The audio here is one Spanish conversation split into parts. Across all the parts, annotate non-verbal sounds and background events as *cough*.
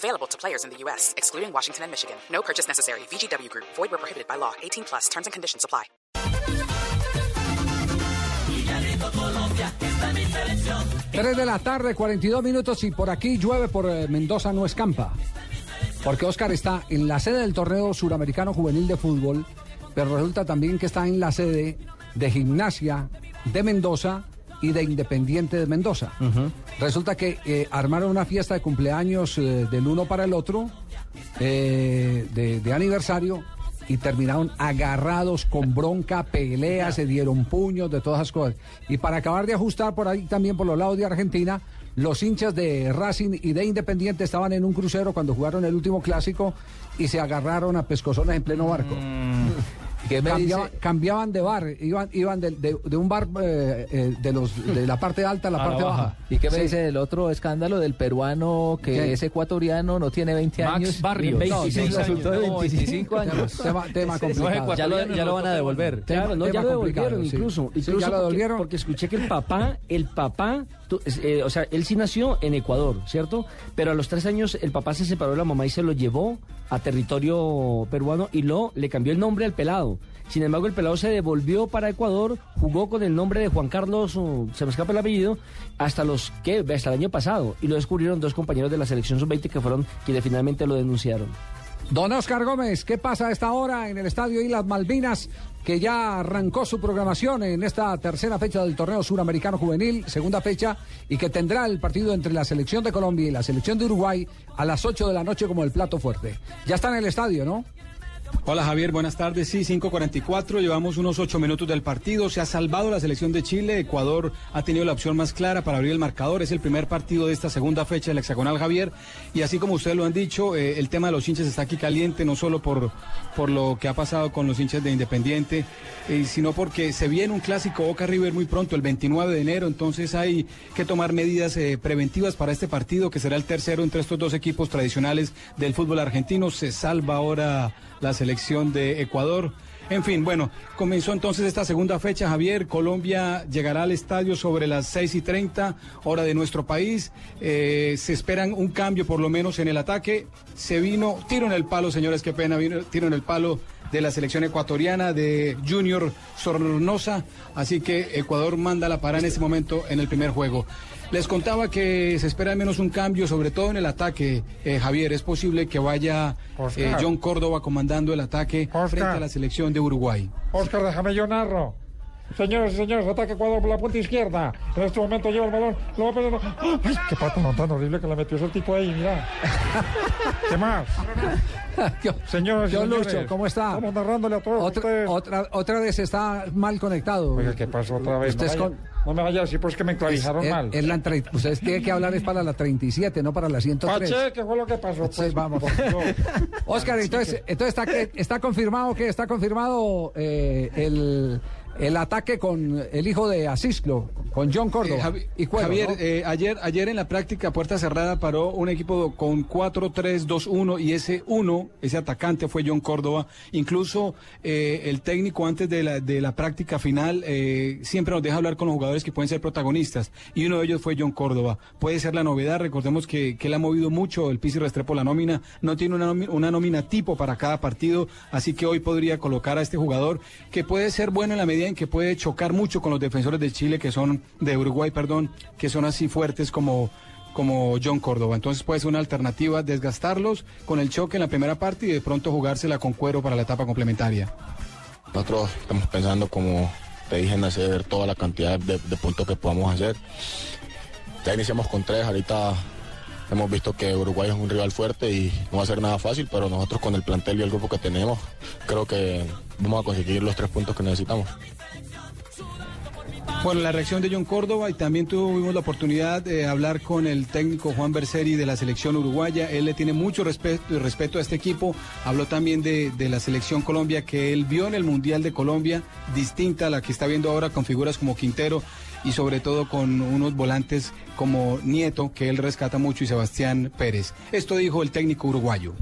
Available to players in the U.S., excluding Washington and Michigan. No purchase necessary. VGW Group. Void where prohibited by law. 18 plus. Terms and conditions apply. Tres de la tarde, 42 minutos y por aquí llueve, por eh, Mendoza no escampa. Porque Oscar está en la sede del torneo suramericano juvenil de fútbol, pero resulta también que está en la sede de gimnasia de Mendoza y de Independiente de Mendoza. Resulta que eh, armaron una fiesta de cumpleaños eh, del uno para el otro, eh, de, de aniversario, y terminaron agarrados con bronca, peleas, se dieron puños, de todas esas cosas. Y para acabar de ajustar por ahí también por los lados de Argentina, los hinchas de Racing y de Independiente estaban en un crucero cuando jugaron el último clásico y se agarraron a pescozones en pleno barco. ¿Qué me Cambiaban, dice? cambiaban de bar, iban, iban de, de- de un bar eh, eh, de, los, de la parte alta a la parte baja. ¿Y qué me Sí. dice del otro escándalo del peruano que ¿Qué? es ecuatoriano, no tiene 20 Max años? Barrios. No, 26 sí, resultó de años. No, 25 años. Tema, tema complicado. Ya lo, ya lo van a devolver. Tema- Claro, no, ya lo devolvieron sí. incluso. Sí, incluso ya lo porque- devolvieron. Porque escuché que el papá, el papá, tu- eh, o sea, él sí nació en Ecuador, ¿cierto? Pero a los tres años el papá se separó de la mamá y se lo llevó a territorio peruano y lo le cambió el nombre al pelado. Sin embargo, el pelado se devolvió para Ecuador, jugó con el nombre de Juan Carlos, se me escapa el apellido, hasta los que hasta el año pasado y lo descubrieron dos compañeros de la selección sub-20 que fueron quienes finalmente lo denunciaron. Don Oscar Gómez, ¿qué pasa a esta hora en el Estadio Islas Malvinas? Que ya arrancó su programación en esta tercera fecha del torneo suramericano juvenil, segunda fecha, y que tendrá el partido entre la selección de Colombia y la selección de Uruguay a las 8 de la noche como el plato fuerte. Ya está en el estadio, ¿no? Hola Javier, buenas tardes. Sí, 5.44, llevamos unos 8 minutos del partido. Se ha salvado la selección de Chile. Ecuador ha tenido la opción más clara para abrir el marcador. Es el primer partido de esta segunda fecha del hexagonal Javier. Y así como ustedes lo han dicho, eh, el tema de los hinchas está aquí caliente, no solo por, por lo que ha pasado con los hinchas de Independiente, eh, sino porque se viene un clásico Boca River muy pronto, el 29 de enero. Entonces hay que tomar medidas eh, preventivas para este partido, que será el tercero entre estos dos equipos tradicionales del fútbol argentino. Se salva ahora la selección de Ecuador. En fin, bueno, comenzó entonces esta segunda fecha, Javier. Colombia llegará al estadio sobre las 6 y 30, hora de nuestro país. Eh, se esperan un cambio por lo menos en el ataque. Se vino, tiro en el palo, señores, qué pena, vino tiro en el palo de la selección ecuatoriana de Junior Sornosa. Así que Ecuador manda la parada en este momento en el primer juego. Les contaba que se espera al menos un cambio, sobre todo en el ataque, eh, Javier. Es posible que vaya eh. John Córdoba comandando el ataque Oscar. frente a la selección de Uruguay. Oscar, déjame yo narro. Señores y señores, ataque Ecuador por la punta izquierda. En este momento lleva el balón, lo va perdiendo. ¡Ay, qué pata no, tan horrible que le metió ese tipo ahí, mira! *laughs* ¿Qué más? *laughs* Señores señores, Lucho, ¿cómo está? Estamos narrándole a todos Otra, ustedes. otra, otra vez está mal conectado. Oiga, ¿qué pasó otra vez? Usted no, es vaya- con- no me vaya a decir pues que me actualizaron es- mal. es la ustedes tienen que hablar es para la 37, no para la 103. Pache, ¿qué fue lo que pasó? Sí, Pues, vamos. Dios. Oscar, entonces, entonces está, está confirmado que está confirmado eh, el, el ataque con el hijo de Asislo, con John Córdoba. Eh, Javi- y Cuero, Javier, ¿no? eh, ayer, ayer en la práctica puerta cerrada paró un equipo con 4-3-2-1 y ese uno, ese atacante fue John Córdoba. Incluso eh, el técnico antes de la, de la práctica final siempre nos deja hablar con los jugadores que pueden ser protagonistas y uno de ellos fue John Córdoba. Puede ser la novedad, recordemos que, que él ha movido mucho el Pizzi Restrepo la nómina, no tiene una una nómina tipo para cada partido, así que hoy podría colocar a este jugador que puede ser bueno en la medida que puede chocar mucho con los defensores de Chile que son de Uruguay, perdón, que son así fuertes como como John Córdoba. Entonces puede ser una alternativa desgastarlos con el choque en la primera parte y de pronto jugársela con cuero para la etapa complementaria. Nosotros estamos pensando, como te dije, en hacer toda la cantidad de, de puntos que podamos hacer. Ya iniciamos con tres, ahorita hemos visto que Uruguay es un rival fuerte y no va a ser nada fácil, pero nosotros con el plantel y el grupo que tenemos, creo que vamos a conseguir los tres puntos que necesitamos. Bueno, la reacción de John Córdoba y también tuvimos la oportunidad de hablar con el técnico Juan Berseri de la selección uruguaya. Él le tiene mucho respeto, respeto a este equipo. Habló también de, de, la selección Colombia que él vio en el Mundial de Colombia, distinta a la que está viendo ahora con figuras como Quintero y sobre todo con unos volantes como Nieto, que él rescata mucho, y Sebastián Pérez. Esto dijo el técnico uruguayo.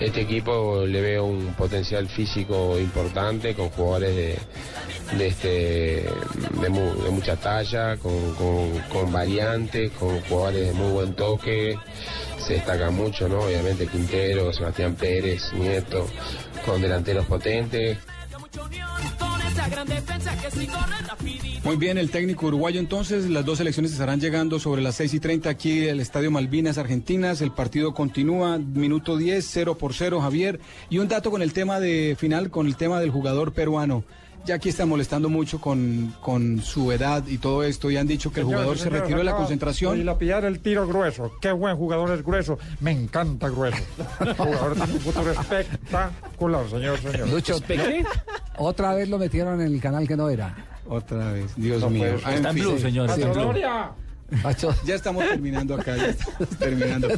Este equipo le veo un potencial físico importante con jugadores de, este, mucha talla, con, variantes, con jugadores de muy buen toque. Se destaca mucho, ¿no? Obviamente Quintero, Sebastián Pérez, Nieto, con delanteros potentes. Muy bien, el técnico uruguayo entonces, las dos elecciones estarán llegando sobre las 6 y 30 aquí el Estadio Malvinas Argentinas, el partido continúa, minuto 10, 0 por 0 Javier, y un dato con el tema de final, con el tema del jugador peruano. Ya aquí están molestando mucho con, con su edad y todo esto, y han dicho que el Señor, jugador se señor, retiró de la concentración. Y la pillar el tiro grueso. Qué buen jugador es grueso. Me encanta grueso. *laughs* Jugador tiene un futuro espectacular, señor, señor. Lucho, otra vez lo metieron en el canal que no era. Otra vez, Dios No mío. puede ser. Ah, Está en fin. blue, señor. ¡Pacho está en blue. Gloria! Pacho, Ya estamos terminando acá, ya estamos *laughs* terminando.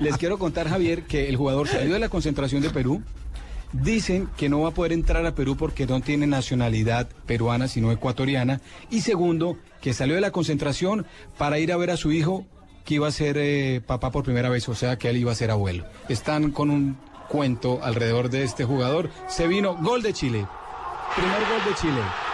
Les quiero contar, Javier, que el jugador salió de la concentración de Perú. Dicen que no va a poder entrar a Perú porque no tiene nacionalidad peruana, sino ecuatoriana. Y segundo, que salió de la concentración para ir a ver a su hijo, que iba a ser eh, papá por primera vez, o sea que él iba a ser abuelo. Están con un cuento alrededor de este jugador. Se vino gol de Chile. Primer gol de Chile.